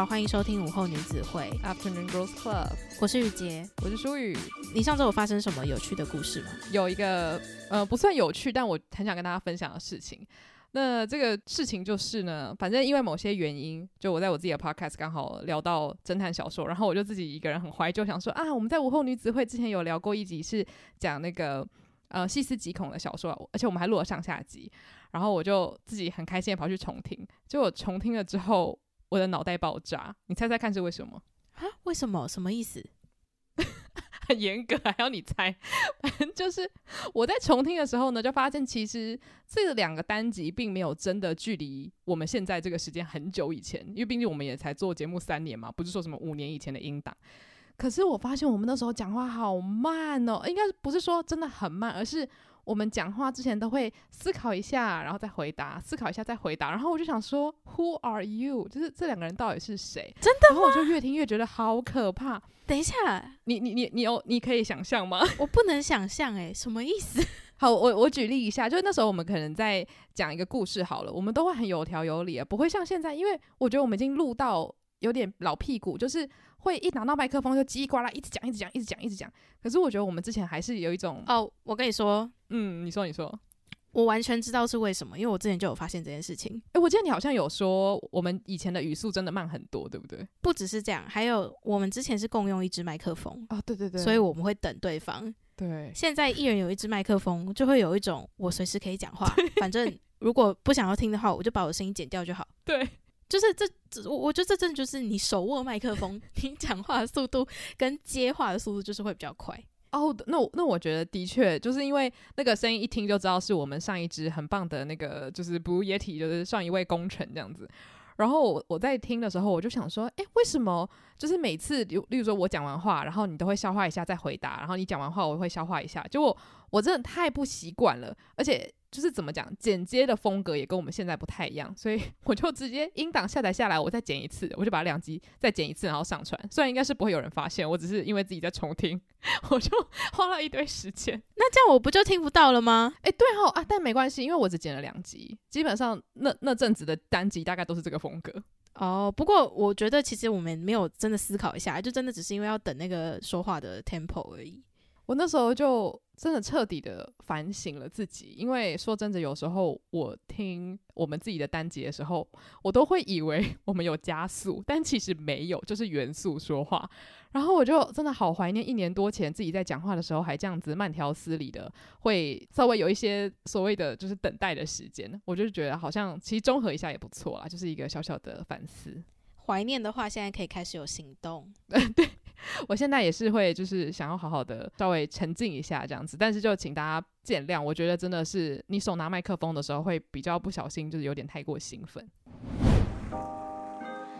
好，欢迎收听午后女子会 Afternoon Girls Club。我是雨洁，我是舒雨。你上周有发生什么有趣的故事吗？有一个呃不算有趣，但我很想跟大家分享的事情。那这个事情就是呢，反正因为某些原因，就我在我自己的 podcast 刚好聊到侦探小说，然后我就自己一个人很怀旧，想说啊，我们在午后女子会之前有聊过一集是讲那个呃细思极恐的小说，而且我们还录了上下集，然后我就自己很开心的跑去重听，结果重听了之后。我的脑袋爆炸，你猜猜看是为什么？啊？为什么？什么意思？很严格，还要你猜？反 正就是我在重听的时候呢，就发现其实这两个单集并没有真的距离我们现在这个时间很久以前，因为毕竟我们也才做节目三年嘛，不是说什么五年以前的音档。可是我发现我们那时候讲话好慢哦，应该不是说真的很慢，而是。我们讲话之前都会思考一下，然后再回答，思考一下再回答。然后我就想说，Who are you？就是这两个人到底是谁？真的吗？然后我就越听越觉得好可怕。等一下，你你你你有你可以想象吗？我不能想象，诶，什么意思？好，我我举例一下，就是那时候我们可能在讲一个故事好了，我们都会很有条有理，不会像现在，因为我觉得我们已经录到有点老屁股，就是。会一拿到麦克风就叽里呱啦一直讲一直讲一直讲一直讲，可是我觉得我们之前还是有一种哦，我跟你说，嗯，你说你说，我完全知道是为什么，因为我之前就有发现这件事情。诶，我记得你好像有说我们以前的语速真的慢很多，对不对？不只是这样，还有我们之前是共用一支麦克风哦，对对对，所以我们会等对方。对，现在一人有一支麦克风，就会有一种我随时可以讲话，反正如果不想要听的话，我就把我的声音剪掉就好。对。就是这，我我觉得这真的就是你手握麦克风，你讲话的速度跟接话的速度就是会比较快。哦，那我那我觉得的确就是因为那个声音一听就知道是我们上一支很棒的那个就是 Blue Yeti，就是上一位功臣这样子。然后我我在听的时候，我就想说，诶，为什么就是每次，例例如说我讲完话，然后你都会消化一下再回答，然后你讲完话我会消化一下，结果我真的太不习惯了，而且。就是怎么讲，剪接的风格也跟我们现在不太一样，所以 我就直接音档下载下来，我再剪一次，我就把两集再剪一次，然后上传。虽然应该是不会有人发现，我只是因为自己在重听，我就 花了一堆时间。那这样我不就听不到了吗？诶，对哦啊，但没关系，因为我只剪了两集，基本上那那阵子的单集大概都是这个风格。哦，不过我觉得其实我们没有真的思考一下，就真的只是因为要等那个说话的 tempo 而已。我那时候就真的彻底的反省了自己，因为说真的，有时候我听我们自己的单集的时候，我都会以为 我们有加速，但其实没有，就是原速说话。然后我就真的好怀念一年多前自己在讲话的时候，还这样子慢条斯理的，会稍微有一些所谓的就是等待的时间。我就觉得好像其实综合一下也不错啦，就是一个小小的反思。怀念的话，现在可以开始有行动。对。我现在也是会，就是想要好好的稍微沉静一下这样子，但是就请大家见谅。我觉得真的是你手拿麦克风的时候会比较不小心，就是有点太过兴奋。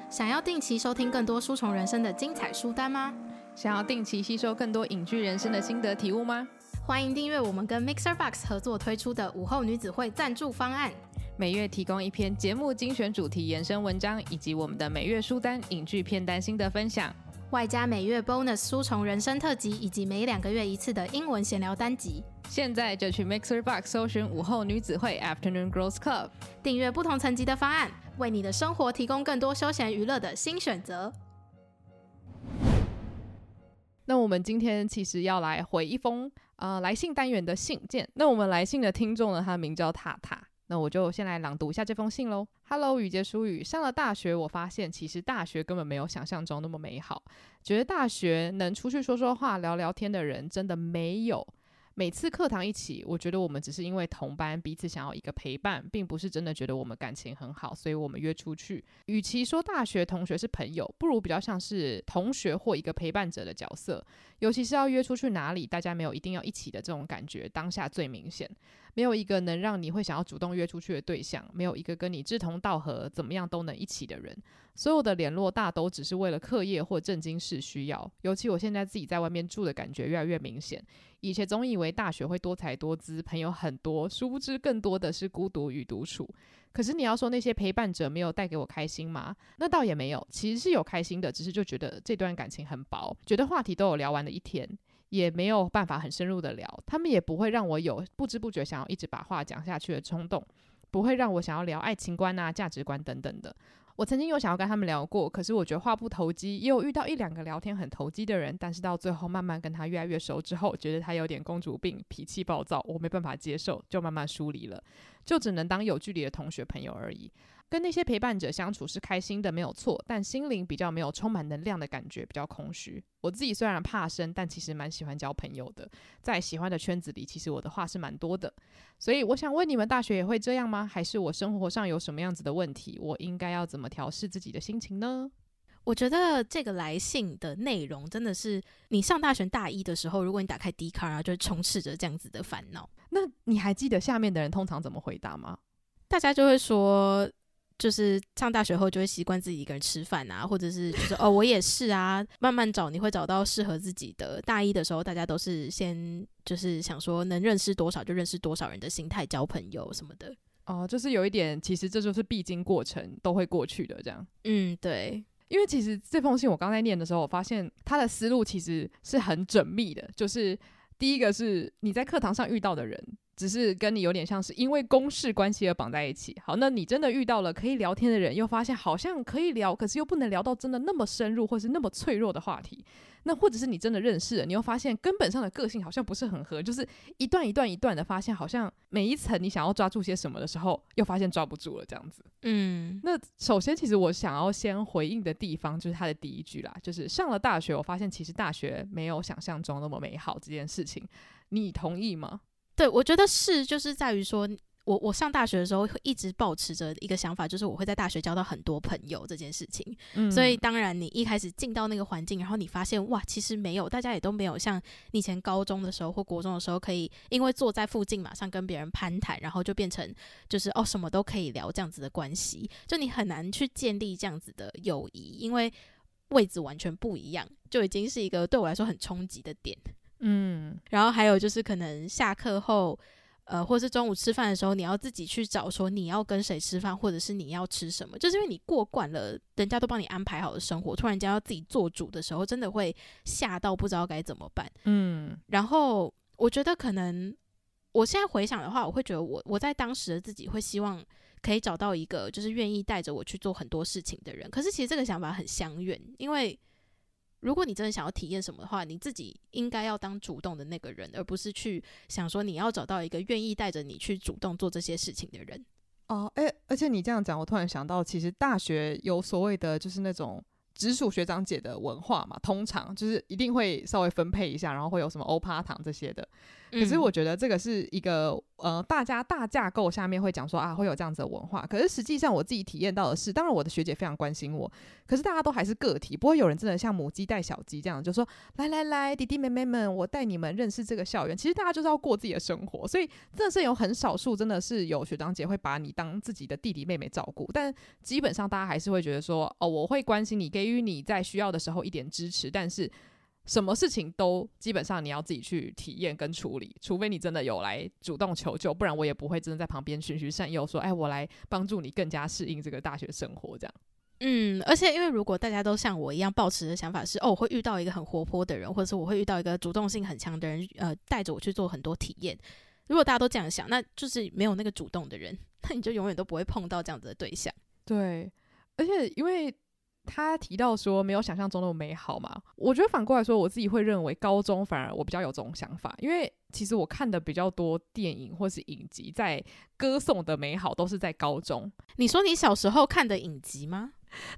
想要定期收听更多书虫人生的精彩书单吗？想要定期吸收更多影剧人生的心得体悟吗？欢迎订阅我们跟 Mixer Box 合作推出的午后女子会赞助方案，每月提供一篇节目精选主题延伸文章，以及我们的每月书单影剧片单心得分享。外加每月 bonus 书虫人生特辑，以及每两个月一次的英文闲聊单集。现在就去 Mixer Box 搜寻午后女子会 Afternoon Girls Club，订阅不同层级的方案，为你的生活提供更多休闲娱乐的新选择。那我们今天其实要来回一封呃来信单元的信件。那我们来信的听众呢，他的名叫塔塔。那我就先来朗读一下这封信喽。Hello，雨洁书雨，上了大学，我发现其实大学根本没有想象中那么美好。觉得大学能出去说说话、聊聊天的人真的没有。每次课堂一起，我觉得我们只是因为同班，彼此想要一个陪伴，并不是真的觉得我们感情很好，所以我们约出去。与其说大学同学是朋友，不如比较像是同学或一个陪伴者的角色。尤其是要约出去哪里，大家没有一定要一起的这种感觉，当下最明显。没有一个能让你会想要主动约出去的对象，没有一个跟你志同道合、怎么样都能一起的人。所有的联络大都只是为了课业或正经事需要。尤其我现在自己在外面住的感觉越来越明显。以前总以为大学会多才多姿，朋友很多，殊不知更多的是孤独与独处。可是你要说那些陪伴者没有带给我开心吗？那倒也没有，其实是有开心的，只是就觉得这段感情很薄，觉得话题都有聊完的一天。也没有办法很深入的聊，他们也不会让我有不知不觉想要一直把话讲下去的冲动，不会让我想要聊爱情观啊、价值观等等的。我曾经有想要跟他们聊过，可是我觉得话不投机，也有遇到一两个聊天很投机的人，但是到最后慢慢跟他越来越熟之后，觉得他有点公主病，脾气暴躁，我没办法接受，就慢慢疏离了，就只能当有距离的同学朋友而已。跟那些陪伴者相处是开心的，没有错，但心灵比较没有充满能量的感觉，比较空虚。我自己虽然怕生，但其实蛮喜欢交朋友的，在喜欢的圈子里，其实我的话是蛮多的。所以我想问你们，大学也会这样吗？还是我生活上有什么样子的问题？我应该要怎么调试自己的心情呢？我觉得这个来信的内容真的是，你上大学大一的时候，如果你打开 Dcard 啊，就充斥着这样子的烦恼。那你还记得下面的人通常怎么回答吗？大家就会说。就是上大学后就会习惯自己一个人吃饭啊，或者是就是哦，我也是啊，慢慢找你会找到适合自己的。大一的时候，大家都是先就是想说能认识多少就认识多少人的心态交朋友什么的。哦，就是有一点，其实这就是必经过程，都会过去的这样。嗯，对，因为其实这封信我刚才念的时候，我发现他的思路其实是很缜密的。就是第一个是你在课堂上遇到的人。只是跟你有点像是因为公事关系而绑在一起。好，那你真的遇到了可以聊天的人，又发现好像可以聊，可是又不能聊到真的那么深入或是那么脆弱的话题。那或者是你真的认识了，你又发现根本上的个性好像不是很合，就是一段一段一段的发现，好像每一层你想要抓住些什么的时候，又发现抓不住了这样子。嗯，那首先其实我想要先回应的地方就是他的第一句啦，就是上了大学，我发现其实大学没有想象中那么美好这件事情，你同意吗？对，我觉得是，就是在于说，我我上大学的时候会一直保持着一个想法，就是我会在大学交到很多朋友这件事情。嗯，所以当然你一开始进到那个环境，然后你发现哇，其实没有，大家也都没有像你以前高中的时候或国中的时候，可以因为坐在附近马上跟别人攀谈，然后就变成就是哦什么都可以聊这样子的关系，就你很难去建立这样子的友谊，因为位置完全不一样，就已经是一个对我来说很冲击的点。嗯，然后还有就是可能下课后，呃，或是中午吃饭的时候，你要自己去找说你要跟谁吃饭，或者是你要吃什么，就是因为你过惯了人家都帮你安排好的生活，突然间要自己做主的时候，真的会吓到不知道该怎么办。嗯，然后我觉得可能我现在回想的话，我会觉得我我在当时的自己会希望可以找到一个就是愿意带着我去做很多事情的人，可是其实这个想法很相远，因为。如果你真的想要体验什么的话，你自己应该要当主动的那个人，而不是去想说你要找到一个愿意带着你去主动做这些事情的人。哦，诶，而且你这样讲，我突然想到，其实大学有所谓的就是那种直属学长姐的文化嘛，通常就是一定会稍微分配一下，然后会有什么欧趴堂这些的。可是我觉得这个是一个呃，大家大架构下面会讲说啊，会有这样子的文化。可是实际上我自己体验到的是，当然我的学姐非常关心我，可是大家都还是个体，不会有人真的像母鸡带小鸡这样，就说来来来，弟弟妹妹们，我带你们认识这个校园。其实大家就是要过自己的生活，所以真的是有很少数真的是有学长姐会把你当自己的弟弟妹妹照顾，但基本上大家还是会觉得说哦，我会关心你，给予你在需要的时候一点支持，但是。什么事情都基本上你要自己去体验跟处理，除非你真的有来主动求救，不然我也不会真的在旁边循循善诱，说，哎，我来帮助你更加适应这个大学生活这样。嗯，而且因为如果大家都像我一样抱持的想法是，哦，我会遇到一个很活泼的人，或者是我会遇到一个主动性很强的人，呃，带着我去做很多体验。如果大家都这样想，那就是没有那个主动的人，那你就永远都不会碰到这样子的对象。对，而且因为。他提到说没有想象中那么美好嘛？我觉得反过来说，我自己会认为高中反而我比较有这种想法，因为其实我看的比较多电影或是影集，在歌颂的美好都是在高中。你说你小时候看的影集吗？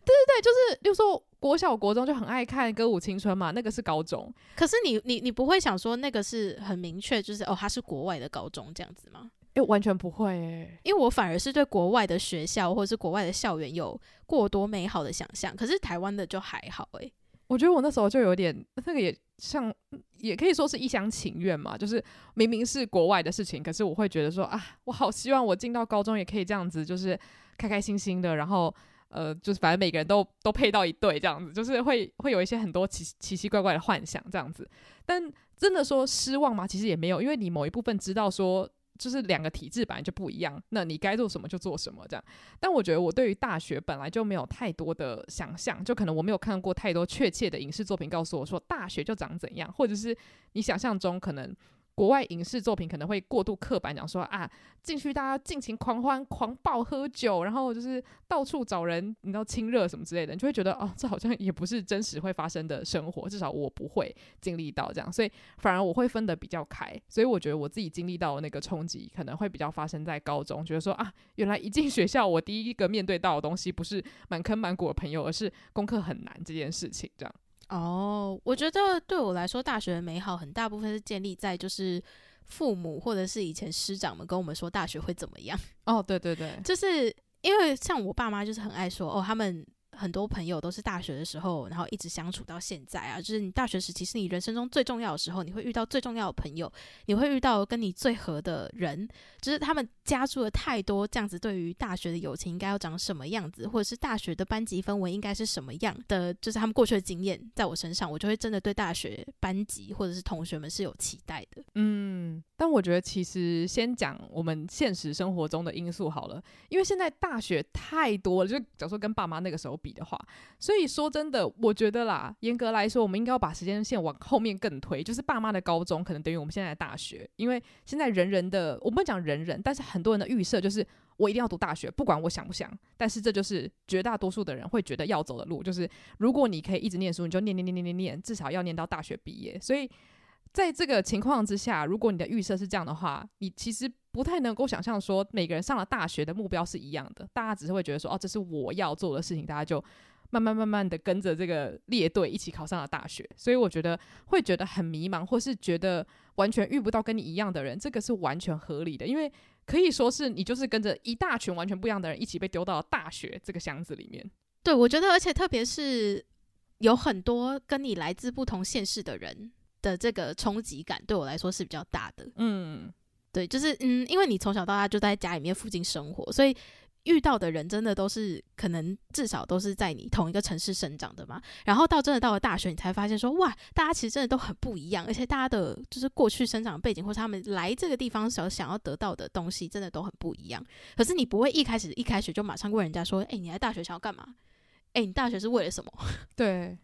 对对对，就是，就说国小国中就很爱看《歌舞青春》嘛，那个是高中。可是你你你不会想说那个是很明确，就是哦，它是国外的高中这样子吗？诶、欸，完全不会诶、欸，因为我反而是对国外的学校或者是国外的校园有过多美好的想象，可是台湾的就还好诶、欸，我觉得我那时候就有点那个也像，也可以说是一厢情愿嘛，就是明明是国外的事情，可是我会觉得说啊，我好希望我进到高中也可以这样子，就是开开心心的，然后呃，就是反正每个人都都配到一对这样子，就是会会有一些很多奇奇奇怪怪的幻想这样子，但真的说失望吗？其实也没有，因为你某一部分知道说。就是两个体制本来就不一样，那你该做什么就做什么这样。但我觉得我对于大学本来就没有太多的想象，就可能我没有看过太多确切的影视作品告诉我说大学就长怎样，或者是你想象中可能。国外影视作品可能会过度刻板讲说啊，进去大家尽情狂欢、狂暴喝酒，然后就是到处找人，你知道亲热什么之类的，你就会觉得哦，这好像也不是真实会发生的生活，至少我不会经历到这样，所以反而我会分得比较开。所以我觉得我自己经历到那个冲击，可能会比较发生在高中，觉得说啊，原来一进学校，我第一个面对到的东西不是满坑满谷的朋友，而是功课很难这件事情，这样。哦，我觉得对我来说，大学的美好很大部分是建立在就是父母或者是以前师长们跟我们说大学会怎么样。哦，对对对，就是因为像我爸妈就是很爱说哦，他们。很多朋友都是大学的时候，然后一直相处到现在啊。就是你大学时期是你人生中最重要的时候，你会遇到最重要的朋友，你会遇到跟你最合的人。就是他们加注了太多这样子，对于大学的友情应该要长什么样子，或者是大学的班级氛围应该是什么样的，就是他们过去的经验在我身上，我就会真的对大学班级或者是同学们是有期待的。嗯，但我觉得其实先讲我们现实生活中的因素好了，因为现在大学太多了，就是假如说跟爸妈那个时候比。的话，所以说真的，我觉得啦，严格来说，我们应该要把时间线往后面更推，就是爸妈的高中可能等于我们现在的大学，因为现在人人的，我不讲人人，但是很多人的预设就是我一定要读大学，不管我想不想，但是这就是绝大多数的人会觉得要走的路，就是如果你可以一直念书，你就念念念念念念，至少要念到大学毕业。所以在这个情况之下，如果你的预设是这样的话，你其实不太能够想象说每个人上了大学的目标是一样的，大家只是会觉得说，哦，这是我要做的事情，大家就慢慢慢慢的跟着这个列队一起考上了大学。所以我觉得会觉得很迷茫，或是觉得完全遇不到跟你一样的人，这个是完全合理的，因为可以说是你就是跟着一大群完全不一样的人一起被丢到了大学这个箱子里面。对，我觉得，而且特别是有很多跟你来自不同县市的人。的这个冲击感对我来说是比较大的，嗯，对，就是嗯，因为你从小到大就在家里面附近生活，所以遇到的人真的都是可能至少都是在你同一个城市生长的嘛。然后到真的到了大学，你才发现说哇，大家其实真的都很不一样，而且大家的就是过去生长背景或是他们来这个地方所想要得到的东西，真的都很不一样。可是你不会一开始一开始就马上问人家说，诶，你来大学想要干嘛？诶，你大学是为了什么？对。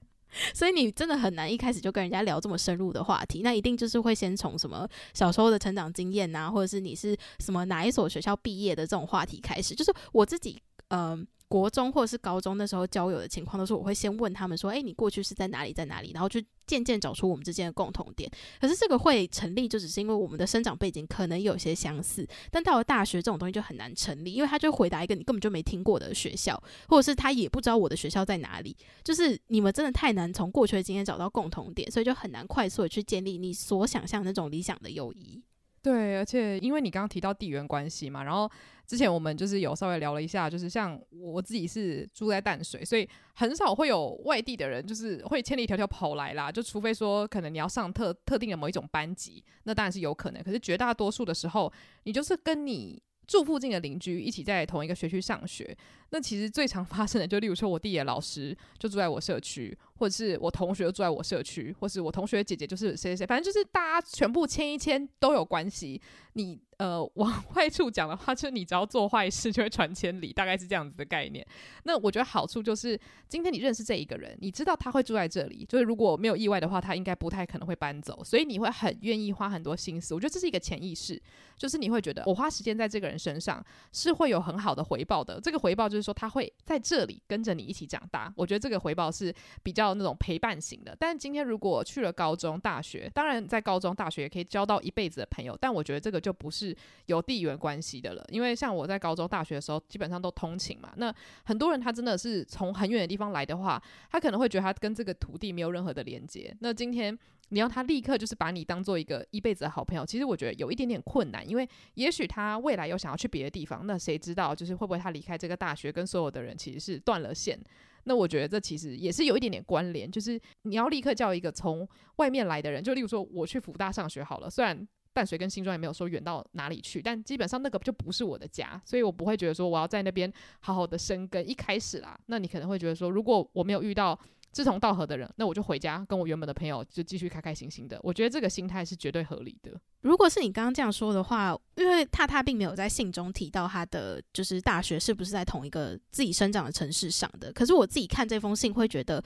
所以你真的很难一开始就跟人家聊这么深入的话题，那一定就是会先从什么小时候的成长经验呐，或者是你是什么哪一所学校毕业的这种话题开始。就是我自己，嗯、国中或者是高中那时候交友的情况，都是我会先问他们说：“诶，你过去是在哪里，在哪里？”然后就渐渐找出我们之间的共同点。可是这个会成立，就只是因为我们的生长背景可能有些相似。但到了大学，这种东西就很难成立，因为他就回答一个你根本就没听过的学校，或者是他也不知道我的学校在哪里。就是你们真的太难从过去的经验找到共同点，所以就很难快速的去建立你所想象那种理想的友谊。对，而且因为你刚刚提到地缘关系嘛，然后。之前我们就是有稍微聊了一下，就是像我自己是住在淡水，所以很少会有外地的人，就是会千里迢迢跑来啦。就除非说可能你要上特特定的某一种班级，那当然是有可能。可是绝大多数的时候，你就是跟你住附近的邻居一起在同一个学区上学。那其实最常发生的，就例如说我弟的老师就住在我社区，或者是我同学住在我社区，或是我同学姐姐就是谁谁谁，反正就是大家全部牵一牵都有关系。你。呃，往 坏处讲的话，就是你只要做坏事就会传千里，大概是这样子的概念。那我觉得好处就是，今天你认识这一个人，你知道他会住在这里，就是如果没有意外的话，他应该不太可能会搬走，所以你会很愿意花很多心思。我觉得这是一个潜意识，就是你会觉得我花时间在这个人身上是会有很好的回报的。这个回报就是说他会在这里跟着你一起长大。我觉得这个回报是比较到那种陪伴型的。但今天如果去了高中、大学，当然在高中、大学也可以交到一辈子的朋友，但我觉得这个就不是。有地缘关系的了，因为像我在高中、大学的时候，基本上都通勤嘛。那很多人他真的是从很远的地方来的话，他可能会觉得他跟这个土地没有任何的连接。那今天你要他立刻就是把你当做一个一辈子的好朋友，其实我觉得有一点点困难，因为也许他未来有想要去别的地方，那谁知道就是会不会他离开这个大学跟所有的人其实是断了线？那我觉得这其实也是有一点点关联，就是你要立刻叫一个从外面来的人，就例如说我去福大上学好了，虽然。淡水跟新庄也没有说远到哪里去，但基本上那个就不是我的家，所以我不会觉得说我要在那边好好的生根。一开始啦，那你可能会觉得说，如果我没有遇到志同道合的人，那我就回家跟我原本的朋友就继续开开心心的。我觉得这个心态是绝对合理的。如果是你刚刚这样说的话，因为踏踏并没有在信中提到他的就是大学是不是在同一个自己生长的城市上的，可是我自己看这封信会觉得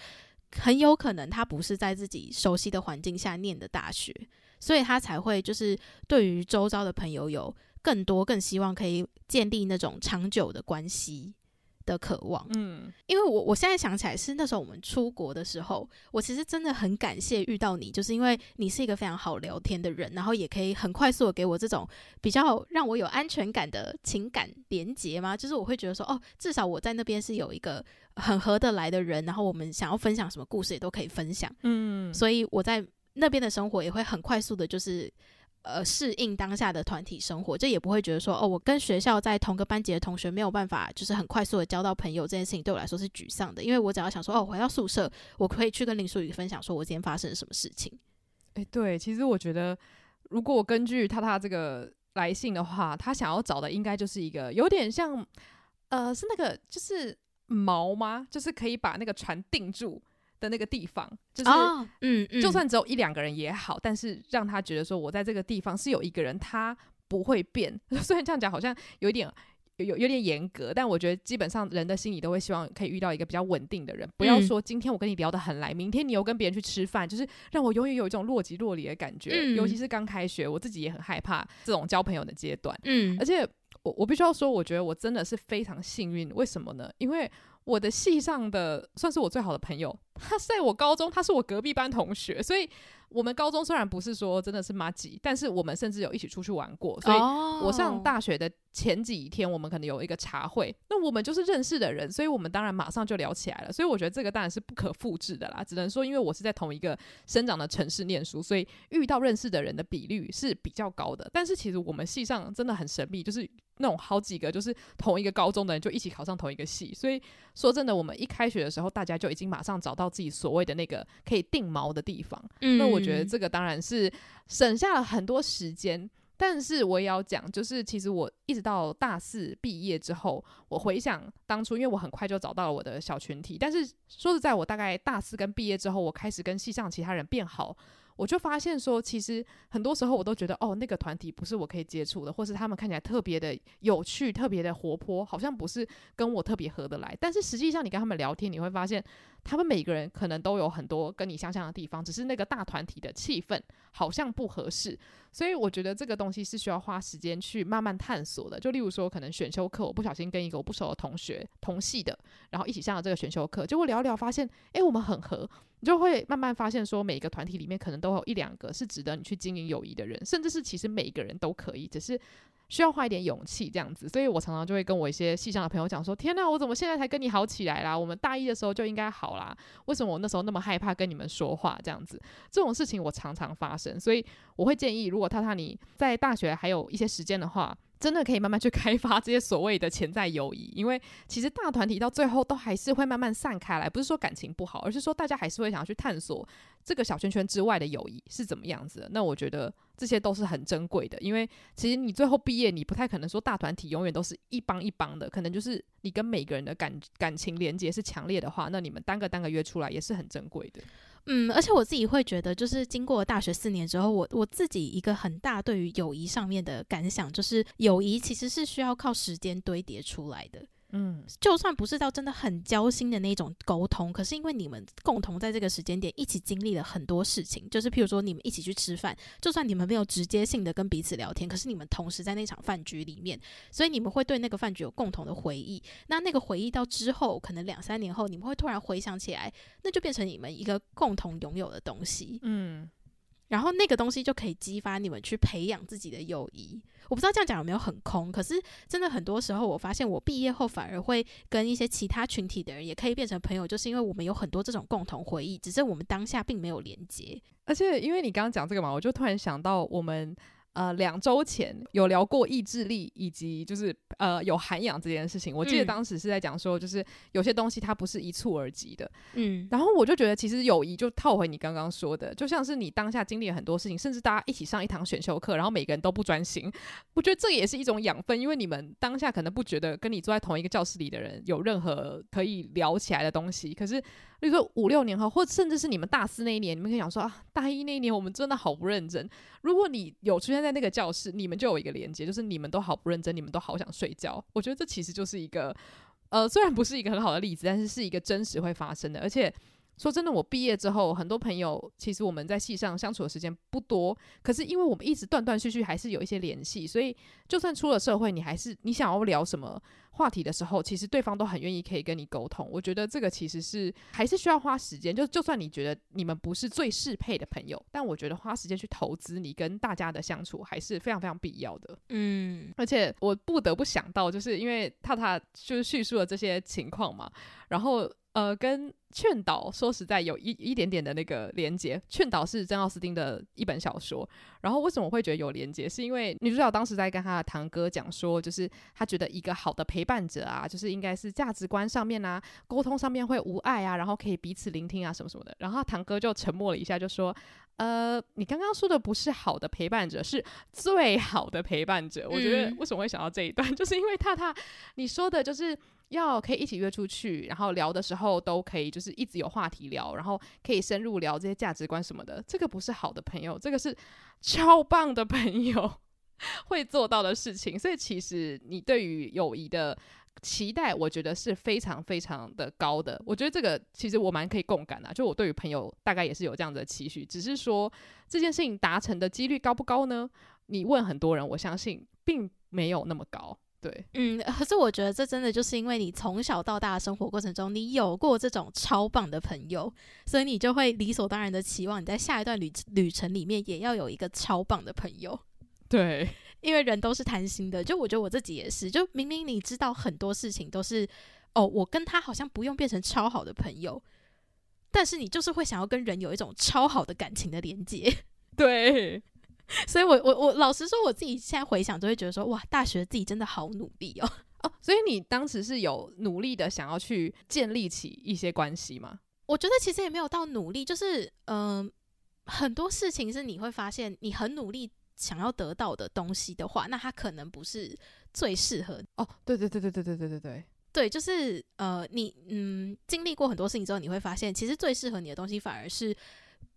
很有可能他不是在自己熟悉的环境下念的大学。所以他才会就是对于周遭的朋友有更多更希望可以建立那种长久的关系。的渴望，嗯，因为我我现在想起来是那时候我们出国的时候，我其实真的很感谢遇到你，就是因为你是一个非常好聊天的人，然后也可以很快速的给我这种比较让我有安全感的情感连接嘛，就是我会觉得说，哦，至少我在那边是有一个很合得来的人，然后我们想要分享什么故事也都可以分享，嗯，所以我在那边的生活也会很快速的，就是。呃，适应当下的团体生活，这也不会觉得说，哦，我跟学校在同个班级的同学没有办法，就是很快速的交到朋友，这件事情对我来说是沮丧的。因为我只要想说，哦，回到宿舍，我可以去跟林书宇分享，说我今天发生了什么事情。诶，对，其实我觉得，如果我根据他他这个来信的话，他想要找的应该就是一个有点像，呃，是那个就是锚吗？就是可以把那个船定住。的那个地方，就是，哦、嗯，嗯，就算只有一两个人也好，但是让他觉得说，我在这个地方是有一个人，他不会变。虽然这样讲好像有一点有有点严格，但我觉得基本上人的心里都会希望可以遇到一个比较稳定的人。不要说今天我跟你聊得很来，明天你又跟别人去吃饭，就是让我永远有一种若即若离的感觉。嗯、尤其是刚开学，我自己也很害怕这种交朋友的阶段。嗯，而且我我必须要说，我觉得我真的是非常幸运。为什么呢？因为我的系上的算是我最好的朋友，他在我高中，他是我隔壁班同学，所以我们高中虽然不是说真的是妈吉，但是我们甚至有一起出去玩过。所以我上大学的前几天，我们可能有一个茶会，那我们就是认识的人，所以我们当然马上就聊起来了。所以我觉得这个当然是不可复制的啦，只能说因为我是在同一个生长的城市念书，所以遇到认识的人的比率是比较高的。但是其实我们系上真的很神秘，就是。那种好几个就是同一个高中的人就一起考上同一个系，所以说真的，我们一开学的时候，大家就已经马上找到自己所谓的那个可以定锚的地方。嗯，那我觉得这个当然是省下了很多时间，但是我也要讲，就是其实我一直到大四毕业之后，我回想当初，因为我很快就找到了我的小群体，但是说实在，我大概大四跟毕业之后，我开始跟系上其他人变好。我就发现说，其实很多时候我都觉得，哦，那个团体不是我可以接触的，或是他们看起来特别的有趣、特别的活泼，好像不是跟我特别合得来。但是实际上，你跟他们聊天，你会发现，他们每个人可能都有很多跟你相像的地方，只是那个大团体的气氛好像不合适。所以我觉得这个东西是需要花时间去慢慢探索的。就例如说，可能选修课，我不小心跟一个我不熟的同学同系的，然后一起上了这个选修课，结果聊聊，发现，诶，我们很合。你就会慢慢发现，说每一个团体里面可能都有一两个是值得你去经营友谊的人，甚至是其实每一个人都可以，只是需要花一点勇气这样子。所以我常常就会跟我一些系上的朋友讲说：“天哪，我怎么现在才跟你好起来啦？我们大一的时候就应该好啦，为什么我那时候那么害怕跟你们说话？这样子，这种事情我常常发生。所以我会建议，如果他他你在大学还有一些时间的话。”真的可以慢慢去 开发这些所谓的潜在友谊，因为其实大团体到最后都还是会慢慢散开来，不是说感情不好，而是说大家还是会想要去探索这个小圈圈之外的友谊是怎么样子。那我觉得这些都是很珍贵的，因为其实你最后毕业，你不太可能说大团体永远都是一帮一帮的，可能就是你跟每个人的感感情连接是强烈的话，那你们单个单个约出来也是很珍贵的。嗯，而且我自己会觉得，就是经过大学四年之后，我我自己一个很大对于友谊上面的感想，就是友谊其实是需要靠时间堆叠出来的。嗯，就算不是到真的很交心的那种沟通，可是因为你们共同在这个时间点一起经历了很多事情，就是譬如说你们一起去吃饭，就算你们没有直接性的跟彼此聊天，可是你们同时在那场饭局里面，所以你们会对那个饭局有共同的回忆。那那个回忆到之后，可能两三年后，你们会突然回想起来，那就变成你们一个共同拥有的东西。嗯。然后那个东西就可以激发你们去培养自己的友谊。我不知道这样讲有没有很空，可是真的很多时候，我发现我毕业后反而会跟一些其他群体的人也可以变成朋友，就是因为我们有很多这种共同回忆，只是我们当下并没有连接。而且因为你刚刚讲这个嘛，我就突然想到我们。呃，两周前有聊过意志力，以及就是呃有涵养这件事情。我记得当时是在讲说，就是有些东西它不是一蹴而就的。嗯，然后我就觉得，其实友谊就套回你刚刚说的，就像是你当下经历了很多事情，甚至大家一起上一堂选修课，然后每个人都不专心。我觉得这也是一种养分，因为你们当下可能不觉得跟你坐在同一个教室里的人有任何可以聊起来的东西，可是。比如说五六年后，或甚至是你们大四那一年，你们可以想说啊，大一那一年我们真的好不认真。如果你有出现在那个教室，你们就有一个连接，就是你们都好不认真，你们都好想睡觉。我觉得这其实就是一个，呃，虽然不是一个很好的例子，但是是一个真实会发生的。而且说真的，我毕业之后，很多朋友其实我们在戏上相处的时间不多，可是因为我们一直断断续续，还是有一些联系，所以就算出了社会，你还是你想要聊什么话题的时候，其实对方都很愿意可以跟你沟通。我觉得这个其实是还是需要花时间。就就算你觉得你们不是最适配的朋友，但我觉得花时间去投资你跟大家的相处还是非常非常必要的。嗯，而且我不得不想到，就是因为塔塔就是叙述了这些情况嘛，然后。呃，跟劝导说实在有一一点点的那个连接。劝导是珍奥斯汀的一本小说，然后为什么我会觉得有连接？是因为女主角当时在跟她的堂哥讲说，就是她觉得一个好的陪伴者啊，就是应该是价值观上面啊，沟通上面会无碍啊，然后可以彼此聆听啊，什么什么的。然后堂哥就沉默了一下，就说：“呃，你刚刚说的不是好的陪伴者，是最好的陪伴者。”我觉得为什么会想到这一段，就是因为塔塔你说的就是。要可以一起约出去，然后聊的时候都可以，就是是一直有话题聊，然后可以深入聊这些价值观什么的。这个不是好的朋友，这个是 超棒的朋友 会做到的事情。所以其实你对于友谊的期待，我觉得是非常非常的高的。我觉得这个其实我蛮可以共感的，就我对于朋友大概也是有这样的期许，只是说这件事情达成的几率高不高呢？你问很多人，我相信并没有那么高。对，嗯，可是我觉得这真的就是因为你从小到大的生活过程中，你有过这种超棒的朋友，所以你就会理所当然的期望你在下一段旅旅程里面也要有一个超棒的朋友。对，因为人都是贪心的，就我觉得我自己也是，就明明你知道很多事情都是，哦，我跟他好像不用变成超好的朋友，但是你就是会想要跟人有一种超好的感情的连接。对。所以我，我我我老实说，我自己现在回想，都会觉得说，哇，大学自己真的好努力哦 哦。所以你当时是有努力的想要去建立起一些关系吗？我觉得其实也没有到努力，就是嗯、呃，很多事情是你会发现，你很努力想要得到的东西的话，那它可能不是最适合哦。对对对对对对对对对，对，就是呃，你嗯，经历过很多事情之后，你会发现，其实最适合你的东西，反而是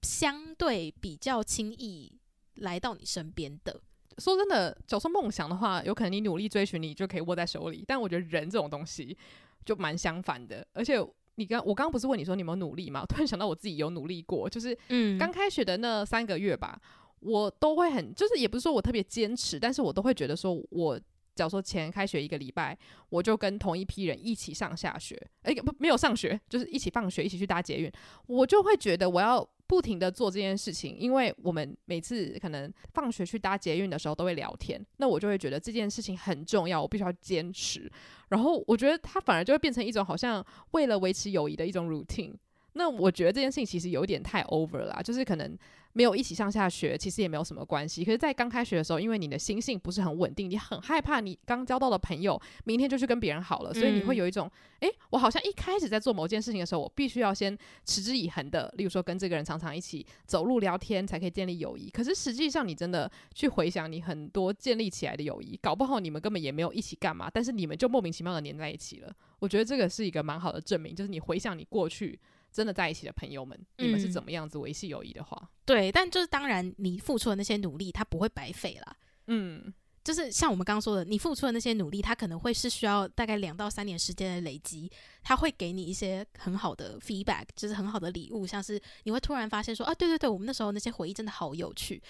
相对比较轻易。来到你身边的，说真的，假如说梦想的话，有可能你努力追寻，你就可以握在手里。但我觉得人这种东西就蛮相反的。而且你刚我刚刚不是问你说你有没有努力吗？突然想到我自己有努力过，就是嗯，刚开学的那三个月吧，我都会很，就是也不是说我特别坚持，但是我都会觉得说，我假如说前开学一个礼拜，我就跟同一批人一起上下学，哎、不没有上学，就是一起放学，一起去搭捷运，我就会觉得我要。不停的做这件事情，因为我们每次可能放学去搭捷运的时候都会聊天，那我就会觉得这件事情很重要，我必须要坚持。然后我觉得它反而就会变成一种好像为了维持友谊的一种 routine。那我觉得这件事情其实有点太 over 了啦，就是可能。没有一起上下学，其实也没有什么关系。可是，在刚开学的时候，因为你的心性不是很稳定，你很害怕你刚交到的朋友明天就去跟别人好了，所以你会有一种，诶，我好像一开始在做某件事情的时候，我必须要先持之以恒的，例如说跟这个人常常一起走路聊天，才可以建立友谊。可是实际上，你真的去回想你很多建立起来的友谊，搞不好你们根本也没有一起干嘛，但是你们就莫名其妙的黏在一起了。我觉得这个是一个蛮好的证明，就是你回想你过去。真的在一起的朋友们，你们是怎么样子维系友谊的话？嗯，对，但就是当然，你付出的那些努力，它不会白费啦。嗯，就是像我们刚刚说的，你付出的那些努力，它可能会是需要大概两到三年时间的累积，它会给你一些很好的 feedback，就是很好的礼物，像是你会突然发现说啊，对对对，我们那时候那些回忆真的好有趣。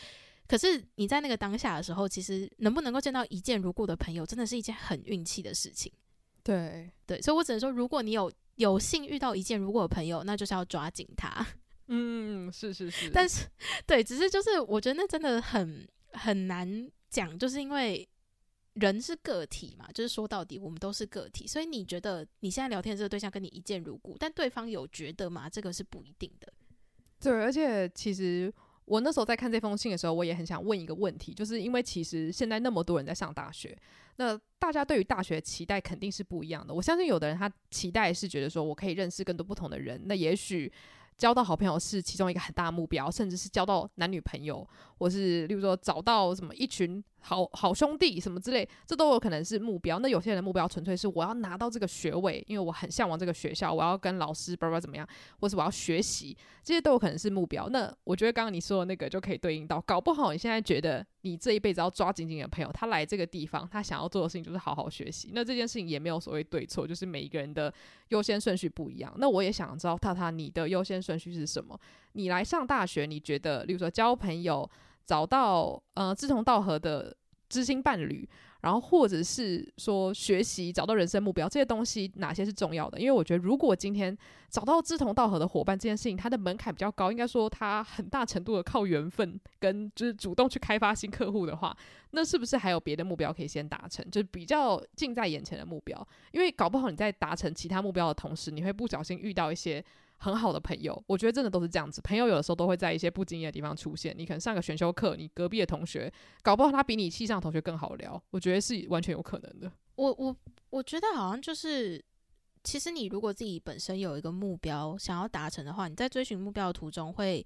可是你在那个当下的时候，其实能不能够见到一见如故的朋友，真的是一件很运气的事情。对对，所以我只能说，如果你有。有幸遇到一件如故的朋友，那就是要抓紧他。嗯，是是是。但是，对，只是就是，我觉得那真的很很难讲，就是因为人是个体嘛，就是说到底，我们都是个体。所以你觉得你现在聊天的这个对象跟你一见如故，但对方有觉得吗？这个是不一定的。对，而且其实我那时候在看这封信的时候，我也很想问一个问题，就是因为其实现在那么多人在上大学。那大家对于大学期待肯定是不一样的。我相信有的人他期待是觉得说我可以认识更多不同的人，那也许交到好朋友是其中一个很大的目标，甚至是交到男女朋友，或是例如说找到什么一群好好兄弟什么之类，这都有可能是目标。那有些人的目标纯粹是我要拿到这个学位，因为我很向往这个学校，我要跟老师叭叭怎么样，或是我要学习，这些都有可能是目标。那我觉得刚刚你说的那个就可以对应到，搞不好你现在觉得你这一辈子要抓紧紧的朋友，他来这个地方，他想要做的事情就是好好学习。那这件事情也没有所谓对错，就是每一个人的优先顺序不一样。那我也想知道，塔塔你的优先顺序是什么？你来上大学，你觉得，例如说交朋友。找到呃志同道合的知心伴侣，然后或者是说学习找到人生目标这些东西哪些是重要的？因为我觉得如果今天找到志同道合的伙伴这件事情，它的门槛比较高，应该说它很大程度的靠缘分跟就是主动去开发新客户的话，那是不是还有别的目标可以先达成？就是比较近在眼前的目标，因为搞不好你在达成其他目标的同时，你会不小心遇到一些。很好的朋友，我觉得真的都是这样子。朋友有的时候都会在一些不经意的地方出现。你可能上个选修课，你隔壁的同学，搞不好他比你系上同学更好聊。我觉得是完全有可能的。我我我觉得好像就是，其实你如果自己本身有一个目标想要达成的话，你在追寻目标的途中会。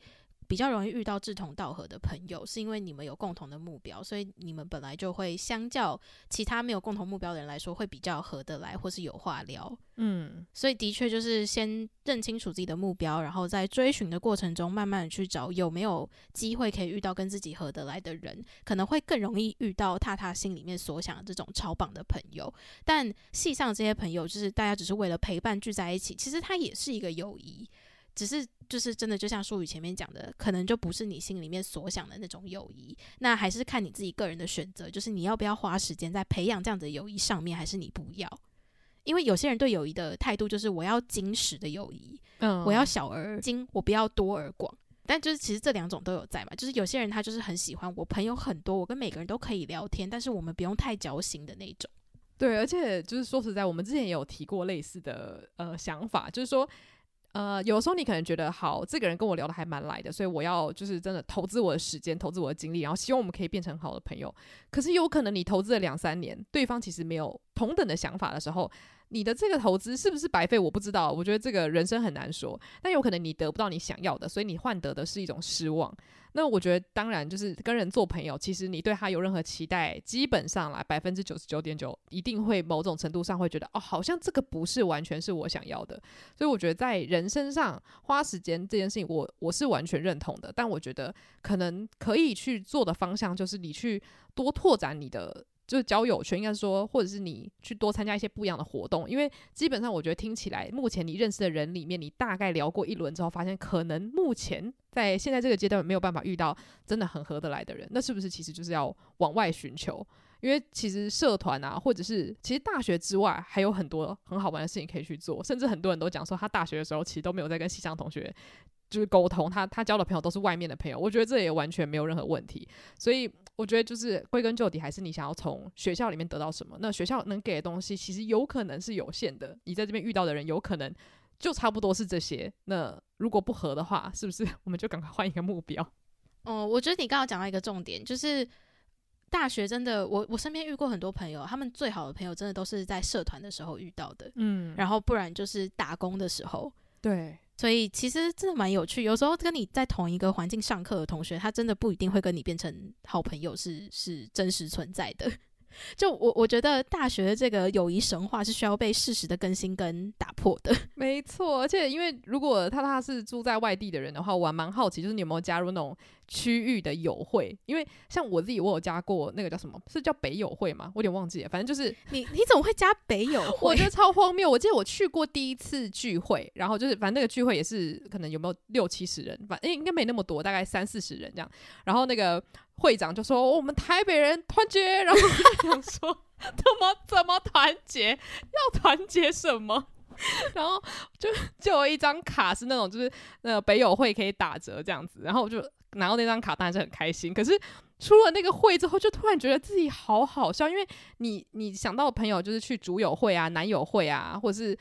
比较容易遇到志同道合的朋友，是因为你们有共同的目标，所以你们本来就会相较其他没有共同目标的人来说，会比较合得来，或是有话聊。嗯，所以的确就是先认清楚自己的目标，然后在追寻的过程中，慢慢的去找有没有机会可以遇到跟自己合得来的人，可能会更容易遇到踏踏心里面所想的这种超棒的朋友。但系上这些朋友，就是大家只是为了陪伴聚在一起，其实它也是一个友谊。只是就是真的，就像书宇前面讲的，可能就不是你心里面所想的那种友谊。那还是看你自己个人的选择，就是你要不要花时间在培养这样子的友谊上面，还是你不要？因为有些人对友谊的态度就是我要精实的友谊，嗯，我要小而精，我不要多而广。但就是其实这两种都有在嘛。就是有些人他就是很喜欢我朋友很多，我跟每个人都可以聊天，但是我们不用太矫情的那种。对，而且就是说实在，我们之前也有提过类似的呃想法，就是说。呃，有时候你可能觉得好，这个人跟我聊的还蛮来的，所以我要就是真的投资我的时间，投资我的精力，然后希望我们可以变成好的朋友。可是有可能你投资了两三年，对方其实没有同等的想法的时候。你的这个投资是不是白费？我不知道，我觉得这个人生很难说。但有可能你得不到你想要的，所以你换得的是一种失望。那我觉得，当然就是跟人做朋友，其实你对他有任何期待，基本上来百分之九十九点九一定会某种程度上会觉得，哦，好像这个不是完全是我想要的。所以我觉得在人身上花时间这件事情我，我我是完全认同的。但我觉得可能可以去做的方向，就是你去多拓展你的。就是交友圈，应该说，或者是你去多参加一些不一样的活动，因为基本上我觉得听起来，目前你认识的人里面，你大概聊过一轮之后，发现可能目前在现在这个阶段没有办法遇到真的很合得来的人，那是不是其实就是要往外寻求？因为其实社团啊，或者是其实大学之外还有很多很好玩的事情可以去做，甚至很多人都讲说，他大学的时候其实都没有在跟西乡同学就是沟通，他他交的朋友都是外面的朋友，我觉得这也完全没有任何问题，所以。我觉得就是归根究底，还是你想要从学校里面得到什么。那学校能给的东西，其实有可能是有限的。你在这边遇到的人，有可能就差不多是这些。那如果不合的话，是不是我们就赶快换一个目标？哦，我觉得你刚刚讲到一个重点，就是大学真的，我我身边遇过很多朋友，他们最好的朋友真的都是在社团的时候遇到的。嗯，然后不然就是打工的时候。对。所以其实真的蛮有趣，有时候跟你在同一个环境上课的同学，他真的不一定会跟你变成好朋友，是是真实存在的。就我我觉得大学的这个友谊神话是需要被适时的更新跟打破的。没错，而且因为如果他他是住在外地的人的话，我还蛮好奇，就是你有没有加入那种。区域的友会，因为像我自己，我有加过那个叫什么？是叫北友会吗？我有点忘记了。反正就是你，你怎么会加北友会？我觉得超荒谬。我记得我去过第一次聚会，然后就是反正那个聚会也是可能有没有六七十人，反正应该没那么多，大概三四十人这样。然后那个会长就说：“哦，我们台北人团结。”然后我就想说：“怎么怎么团结？要团结什么？” 然后就 就有一张卡是那种就是那个北友会可以打折这样子，然后我就。拿到那张卡当然是很开心，可是出了那个会之后，就突然觉得自己好好笑，因为你你想到朋友就是去竹友会啊、男友会啊，或者是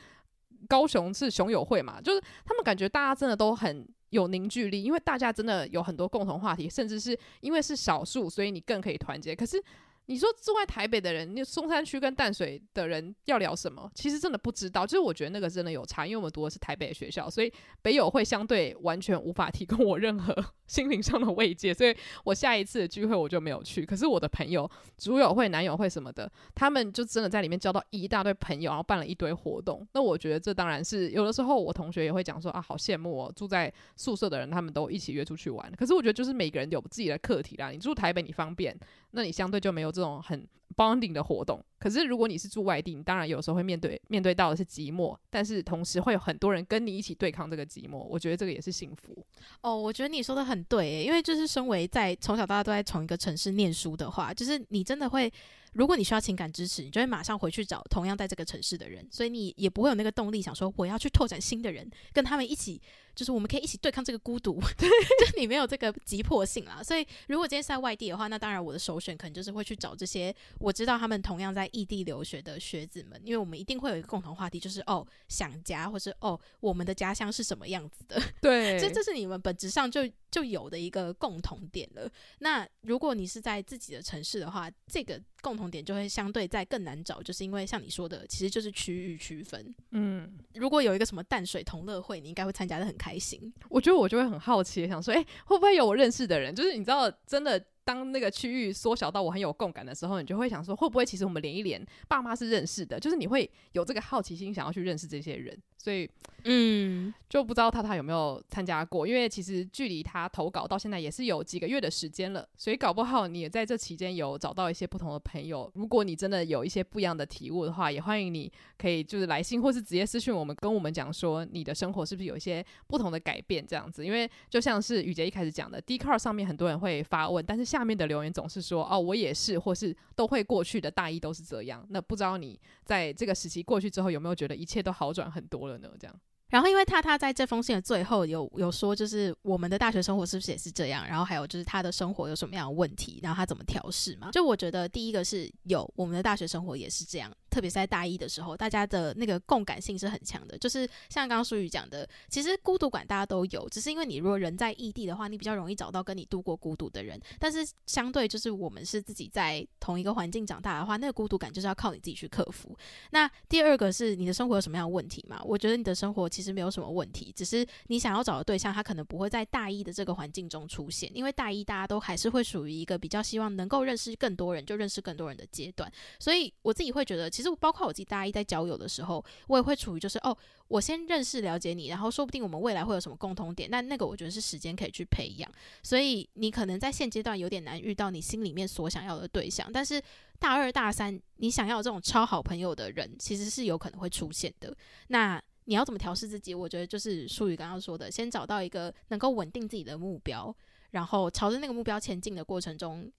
高雄是雄友会嘛，就是他们感觉大家真的都很有凝聚力，因为大家真的有很多共同话题，甚至是因为是少数，所以你更可以团结。可是你说住在台北的人，你松山区跟淡水的人要聊什么？其实真的不知道。就是我觉得那个真的有差，因为我们读的是台北的学校，所以北友会相对完全无法提供我任何 心灵上的慰藉。所以我下一次的聚会我就没有去。可是我的朋友、主友会、男友会什么的，他们就真的在里面交到一大堆朋友，然后办了一堆活动。那我觉得这当然是有的时候我同学也会讲说啊，好羡慕哦，住在宿舍的人，他们都一起约出去玩。可是我觉得就是每个人有自己的课题啦。你住台北，你方便，那你相对就没有这种很 bonding 的活动。可是如果你是住外地，你当然有时候会面对面对到的是寂寞，但是同时会有很多人跟你一起对抗这个寂寞。我觉得这个也是幸福。哦，我觉得你说的很对耶，因为就是身为在从小到大都在同一个城市念书的话，就是你真的会。如果你需要情感支持，你就会马上回去找同样在这个城市的人，所以你也不会有那个动力想说我要去拓展新的人，跟他们一起，就是我们可以一起对抗这个孤独，对，就你没有这个急迫性啦。所以如果今天是在外地的话，那当然我的首选可能就是会去找这些我知道他们同样在异地留学的学子们，因为我们一定会有一个共同话题，就是哦想家，或是哦我们的家乡是什么样子的，对，这这是你们本质上就就有的一个共同点了。那如果你是在自己的城市的话，这个共同点就会相对在更难找，就是因为像你说的，其实就是区域区分。嗯，如果有一个什么淡水同乐会，你应该会参加的很开心。我觉得我就会很好奇，想说，诶、欸，会不会有我认识的人？就是你知道，真的当那个区域缩小到我很有共感的时候，你就会想说，会不会其实我们连一连爸妈是认识的？就是你会有这个好奇心，想要去认识这些人。所以，嗯，就不知道他他有没有参加过，因为其实距离他投稿到现在也是有几个月的时间了，所以搞不好你也在这期间有找到一些不同的朋友。如果你真的有一些不一样的体悟的话，也欢迎你可以就是来信或是直接私讯我们，跟我们讲说你的生活是不是有一些不同的改变这样子。因为就像是雨杰一开始讲的，Dcard 上面很多人会发问，但是下面的留言总是说哦，我也是，或是都会过去的，大一都是这样。那不知道你在这个时期过去之后，有没有觉得一切都好转很多？呢，这样。然后，因为他他在这封信的最后有有说，就是我们的大学生活是不是也是这样？然后还有就是他的生活有什么样的问题？然后他怎么调试嘛？就我觉得第一个是有我们的大学生活也是这样。特别是在大一的时候，大家的那个共感性是很强的。就是像刚刚舒宇讲的，其实孤独感大家都有，只是因为你如果人在异地的话，你比较容易找到跟你度过孤独的人。但是相对就是我们是自己在同一个环境长大的话，那个孤独感就是要靠你自己去克服。那第二个是你的生活有什么样的问题嘛？我觉得你的生活其实没有什么问题，只是你想要找的对象，他可能不会在大一的这个环境中出现，因为大一大家都还是会属于一个比较希望能够认识更多人，就认识更多人的阶段。所以我自己会觉得，其实包括我自己大。一在交友的时候，我也会处于就是哦，我先认识了解你，然后说不定我们未来会有什么共同点。但那个我觉得是时间可以去培养，所以你可能在现阶段有点难遇到你心里面所想要的对象。但是大二大三，你想要这种超好朋友的人，其实是有可能会出现的。那你要怎么调试自己？我觉得就是舒宇刚刚说的，先找到一个能够稳定自己的目标，然后朝着那个目标前进的过程中，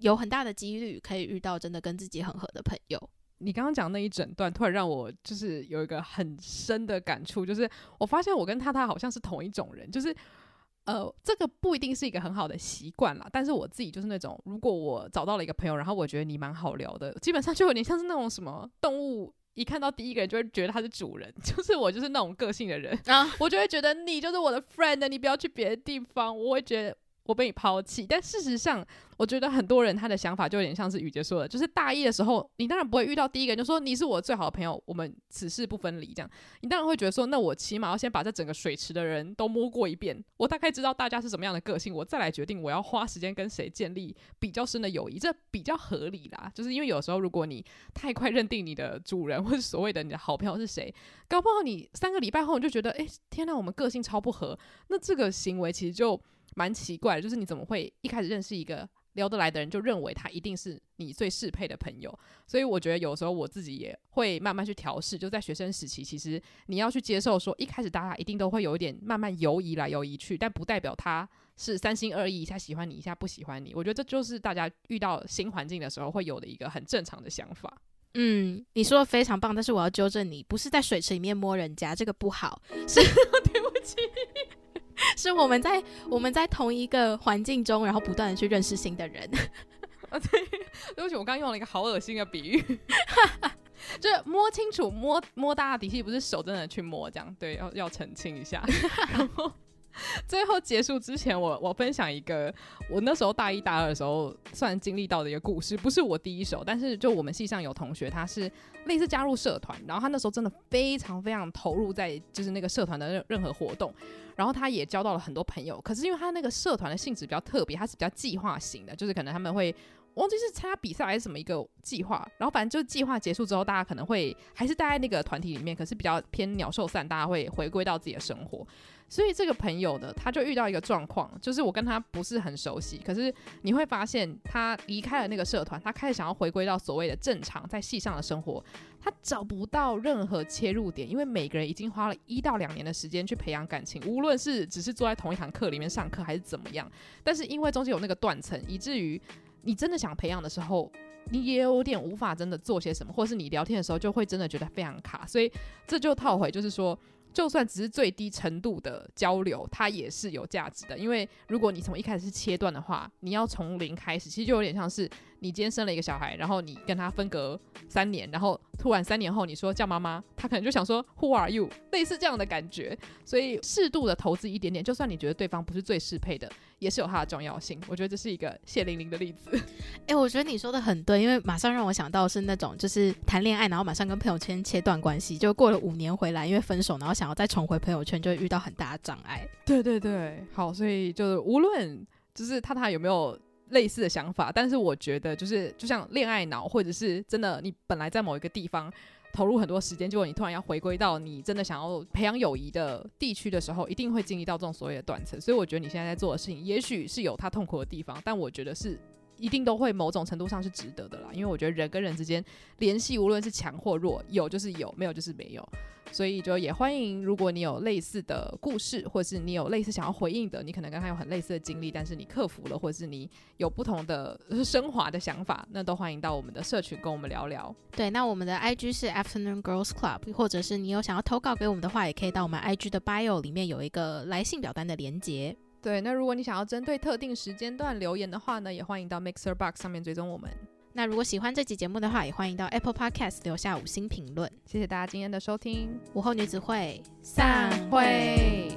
有很大的几率可以遇到真的跟自己很合的朋友。你刚刚讲那一整段，突然让我就是有一个很深的感触，就是我发现我跟他他好像是同一种人，就是呃，这个不一定是一个很好的习惯啦，但是我自己就是那种，如果我找到了一个朋友，然后我觉得你蛮好聊的，基本上就有点像是那种什么动物，一看到第一个人就会觉得他是主人，就是我就是那种个性的人啊，我就会觉得你就是我的 friend，你不要去别的地方，我会觉得。我被你抛弃，但事实上，我觉得很多人他的想法就有点像是雨杰说的，就是大一的时候，你当然不会遇到第一个人就说你是我最好的朋友，我们此事不分离这样，你当然会觉得说，那我起码要先把这整个水池的人都摸过一遍，我大概知道大家是什么样的个性，我再来决定我要花时间跟谁建立比较深的友谊，这比较合理啦。就是因为有时候如果你太快认定你的主人或是所谓的你的好朋友是谁，搞不好你三个礼拜后你就觉得，诶，天呐，我们个性超不合，那这个行为其实就。蛮奇怪的，就是你怎么会一开始认识一个聊得来的人，就认为他一定是你最适配的朋友？所以我觉得有时候我自己也会慢慢去调试。就在学生时期，其实你要去接受说，一开始大家一定都会有一点慢慢游移来游移去，但不代表他是三心二意，一下喜欢你，一下不喜欢你。我觉得这就是大家遇到新环境的时候会有的一个很正常的想法。嗯，你说的非常棒，但是我要纠正你，不是在水池里面摸人家，这个不好。是，对不起。是我们在我们在同一个环境中，然后不断的去认识新的人。啊，对，对不起，我刚用了一个好恶心的比喻，就是摸清楚摸摸大家的底细，不是手真的去摸这样，对，要要澄清一下。然后最后结束之前，我我分享一个我那时候大一大二的时候算经历到的一个故事，不是我第一手，但是就我们系上有同学，他是类似加入社团，然后他那时候真的非常非常投入在就是那个社团的任任何活动，然后他也交到了很多朋友，可是因为他那个社团的性质比较特别，他是比较计划型的，就是可能他们会。忘记是参加比赛还是什么一个计划，然后反正就是计划结束之后，大家可能会还是待在那个团体里面，可是比较偏鸟兽散，大家会回归到自己的生活。所以这个朋友呢，他就遇到一个状况，就是我跟他不是很熟悉，可是你会发现他离开了那个社团，他开始想要回归到所谓的正常在戏上的生活，他找不到任何切入点，因为每个人已经花了一到两年的时间去培养感情，无论是只是坐在同一堂课里面上课还是怎么样，但是因为中间有那个断层，以至于。你真的想培养的时候，你也有点无法真的做些什么，或是你聊天的时候就会真的觉得非常卡，所以这就套回就是说，就算只是最低程度的交流，它也是有价值的，因为如果你从一开始是切断的话，你要从零开始，其实就有点像是。你今天生了一个小孩，然后你跟他分隔三年，然后突然三年后你说叫妈妈，他可能就想说 Who are you？类似这样的感觉，所以适度的投资一点点，就算你觉得对方不是最适配的，也是有它的重要性。我觉得这是一个血淋淋的例子。诶、欸，我觉得你说的很对，因为马上让我想到是那种就是谈恋爱，然后马上跟朋友圈切断关系，就过了五年回来，因为分手，然后想要再重回朋友圈，就会遇到很大的障碍。对对对，好，所以就是无论就是他他有没有。类似的想法，但是我觉得就是就像恋爱脑，或者是真的你本来在某一个地方投入很多时间，结果你突然要回归到你真的想要培养友谊的地区的时候，一定会经历到这种所谓的断层。所以我觉得你现在在做的事情，也许是有它痛苦的地方，但我觉得是一定都会某种程度上是值得的啦。因为我觉得人跟人之间联系，无论是强或弱，有就是有，没有就是没有。所以就也欢迎，如果你有类似的故事，或是你有类似想要回应的，你可能跟他有很类似的经历，但是你克服了，或是你有不同的升华的想法，那都欢迎到我们的社群跟我们聊聊。对，那我们的 IG 是 Afternoon Girls Club，或者是你有想要投稿给我们的话，也可以到我们 IG 的 Bio 里面有一个来信表单的连接。对，那如果你想要针对特定时间段留言的话呢，也欢迎到 Mixer Box 上面追踪我们。那如果喜欢这期节目的话，也欢迎到 Apple Podcast 留下五星评论。谢谢大家今天的收听，午后女子会散会。